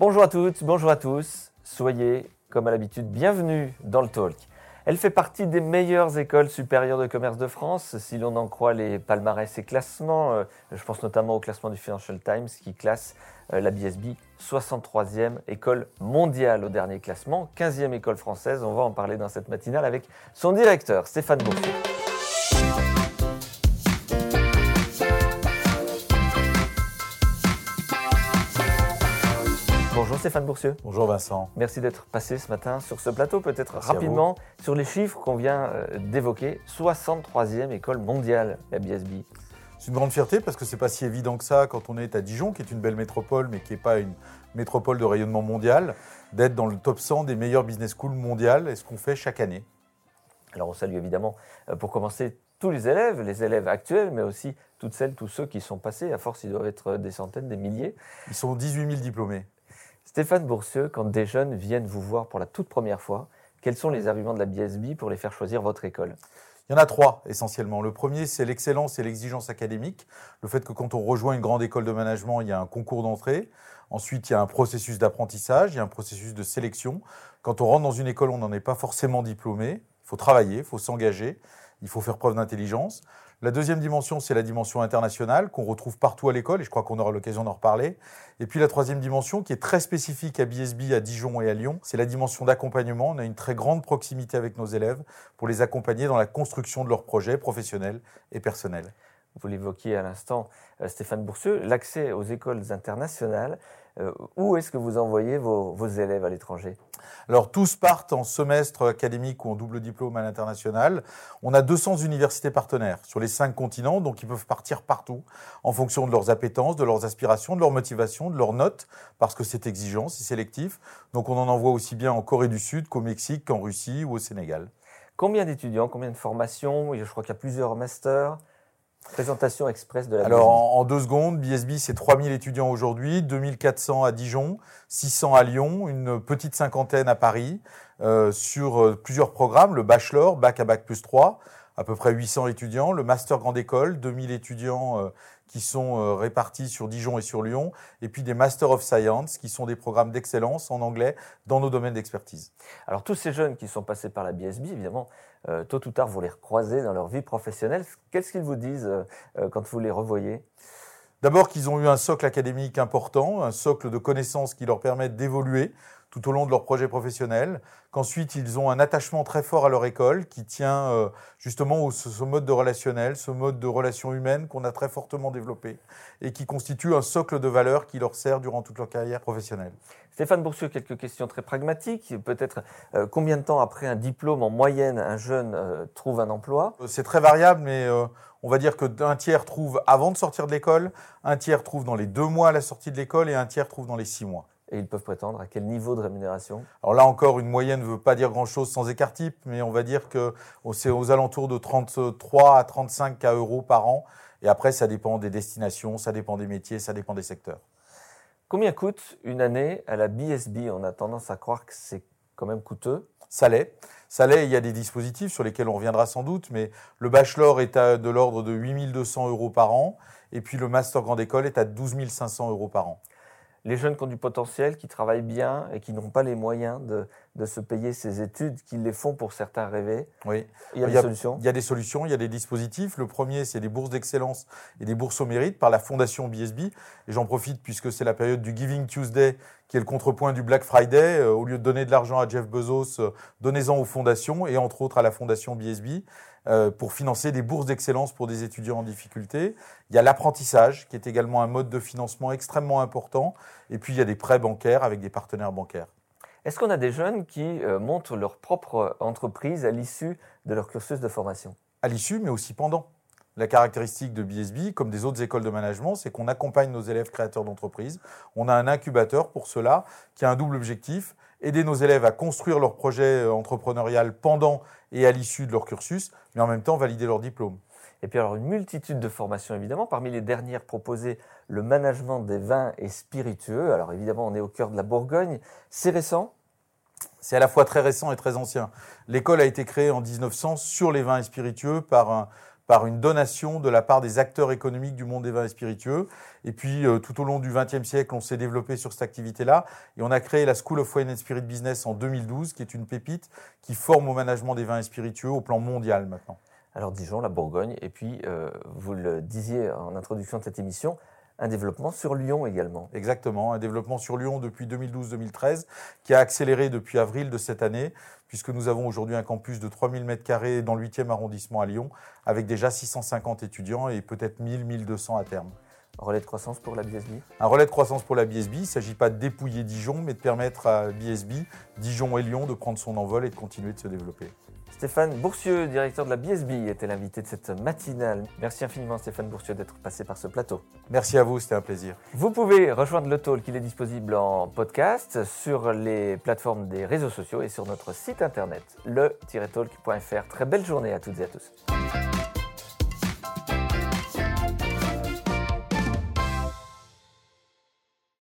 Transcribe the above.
Bonjour à toutes, bonjour à tous. Soyez, comme à l'habitude, bienvenue dans le Talk. Elle fait partie des meilleures écoles supérieures de commerce de France, si l'on en croit les palmarès et classements. Euh, je pense notamment au classement du Financial Times qui classe euh, la BSB 63e école mondiale au dernier classement, 15e école française. On va en parler dans cette matinale avec son directeur, Stéphane Boursier. Bonjour Stéphane Boursieux. Bonjour Vincent. Merci d'être passé ce matin sur ce plateau. Peut-être rapidement sur les chiffres qu'on vient euh, d'évoquer. 63e école mondiale, la BSB. C'est une grande fierté parce que c'est pas si évident que ça quand on est à Dijon, qui est une belle métropole, mais qui n'est pas une métropole de rayonnement mondial, d'être dans le top 100 des meilleures business schools mondiales et ce qu'on fait chaque année? Alors on salue évidemment, euh, pour commencer, tous les élèves, les élèves actuels, mais aussi toutes celles, tous ceux qui sont passés. À force, ils doivent être des centaines, des milliers. Ils sont 18 000 diplômés. Stéphane Boursieux, quand des jeunes viennent vous voir pour la toute première fois, quels sont les arguments de la BSB pour les faire choisir votre école? Il y en a trois essentiellement. Le premier, c'est l'excellence et l'exigence académique. Le fait que quand on rejoint une grande école de management, il y a un concours d'entrée. Ensuite, il y a un processus d'apprentissage, il y a un processus de sélection. Quand on rentre dans une école, on n'en est pas forcément diplômé. Faut travailler, il faut s'engager, il faut faire preuve d'intelligence. La deuxième dimension, c'est la dimension internationale qu'on retrouve partout à l'école, et je crois qu'on aura l'occasion d'en reparler. Et puis la troisième dimension, qui est très spécifique à BSB, à Dijon et à Lyon, c'est la dimension d'accompagnement. On a une très grande proximité avec nos élèves pour les accompagner dans la construction de leurs projets professionnels et personnels. Vous l'évoquiez à l'instant, euh, Stéphane Boursieux, l'accès aux écoles internationales. Euh, où est-ce que vous envoyez vos, vos élèves à l'étranger? Alors tous partent en semestre académique ou en double diplôme à l'international. On a 200 universités partenaires sur les cinq continents, donc ils peuvent partir partout en fonction de leurs appétences, de leurs aspirations, de leur motivation, de leurs notes, parce que c'est exigeant, c'est sélectif. Donc on en envoie aussi bien en Corée du Sud qu'au Mexique, qu'en Russie ou au Sénégal. Combien d'étudiants, combien de formations? Je crois qu'il y a plusieurs masters. Présentation express de la Alors, en, deux secondes, BSB, c'est 3000 étudiants aujourd'hui, 2400 à Dijon, 600 à Lyon, une petite cinquantaine à Paris, euh, sur euh, plusieurs programmes, le bachelor, bac à bac plus 3, à peu près 800 étudiants, le master grande école, 2000 étudiants euh, qui sont euh, répartis sur Dijon et sur Lyon, et puis des Master of Science, qui sont des programmes d'excellence en anglais dans nos domaines d'expertise. Alors tous ces jeunes qui sont passés par la BSB, évidemment, euh, tôt ou tard, vous les recroisez dans leur vie professionnelle. Qu'est-ce qu'ils vous disent euh, quand vous les revoyez? D'abord qu'ils ont eu un socle académique important, un socle de connaissances qui leur permettent d'évoluer tout au long de leur projet professionnel, qu'ensuite ils ont un attachement très fort à leur école qui tient euh, justement au ce, mode de relationnel, ce mode de relation humaine qu'on a très fortement développé et qui constitue un socle de valeurs qui leur sert durant toute leur carrière professionnelle. Stéphane Boursieux, quelques questions très pragmatiques. Peut-être euh, combien de temps après un diplôme en moyenne un jeune euh, trouve un emploi? C'est très variable, mais on va dire qu'un tiers trouve avant de sortir de l'école, un tiers trouve dans les deux mois à la sortie de l'école et un tiers trouve dans les six mois et ils peuvent prétendre à quel niveau de rémunération Alors là encore, une moyenne ne veut pas dire grand-chose sans écart type, mais on va dire que c'est aux alentours de 33 à 35 K euros par an. Et après, ça dépend des destinations, ça dépend des métiers, ça dépend des secteurs. Combien coûte une année à la BSB On a tendance à croire que c'est quand même coûteux. Ça l'est. Ça l'est, il y a des dispositifs sur lesquels on reviendra sans doute, mais le bachelor est à de l'ordre de 8200 euros par an, et puis le master grande école est à 12 500 euros par an les jeunes qui ont du potentiel, qui travaillent bien et qui n'ont pas les moyens de, de, se payer ces études, qui les font pour certains rêver. Oui. Il y a des solutions. Il y a des solutions, il y a des dispositifs. Le premier, c'est des bourses d'excellence et des bourses au mérite par la fondation BSB. Et j'en profite puisque c'est la période du Giving Tuesday, qui est le contrepoint du Black Friday. Euh, au lieu de donner de l'argent à Jeff Bezos, euh, donnez-en aux fondations et entre autres à la fondation BSB. Euh, pour financer des bourses d'excellence pour des étudiants en difficulté. Il y a l'apprentissage, qui est également un mode de financement extrêmement important. Et puis, il y a des prêts bancaires avec des partenaires bancaires. Est-ce qu'on a des jeunes qui euh, montent leur propre entreprise à l'issue de leur cursus de formation? À l'issue, mais aussi pendant. La caractéristique de BSB, comme des autres écoles de management, c'est qu'on accompagne nos élèves créateurs d'entreprise. On a un incubateur pour cela qui a un double objectif aider nos élèves à construire leur projet euh, entrepreneurial pendant et à l'issue de leur cursus, mais en même temps valider leur diplôme. Et puis alors une multitude de formations évidemment. Parmi les dernières proposées, le management des vins et spiritueux. Alors évidemment, on est au cœur de la Bourgogne. C'est récent? C'est à la fois très récent et très ancien. L'école a été créée en 1900 sur les vins et spiritueux par un, par une donation de la part des acteurs économiques du monde des vins et spiritueux. Et puis, euh, tout au long du XXe siècle, on s'est développé sur cette activité-là. Et on a créé la School of Wine and Spirit Business en 2012, qui est une pépite qui forme au management des vins et spiritueux au plan mondial maintenant. Alors Dijon, la Bourgogne, et puis euh, vous le disiez en introduction de cette émission, un développement sur Lyon également. Exactement, un développement sur Lyon depuis 2012-2013 qui a accéléré depuis avril de cette année, puisque nous avons aujourd'hui un campus de 3000 m2 dans le 8e arrondissement à Lyon, avec déjà 650 étudiants et peut-être 1000-1200 à terme. Relais de croissance pour la BSB Un relais de croissance pour la BSB. Il ne s'agit pas de dépouiller Dijon, mais de permettre à BSB, Dijon et Lyon, de prendre son envol et de continuer de se développer. Stéphane Bourcieux, directeur de la BSB, était l'invité de cette matinale. Merci infiniment Stéphane Bourcieux d'être passé par ce plateau. Merci à vous, c'était un plaisir. Vous pouvez rejoindre le talk, il est disponible en podcast sur les plateformes des réseaux sociaux et sur notre site internet le-talk.fr. Très belle journée à toutes et à tous.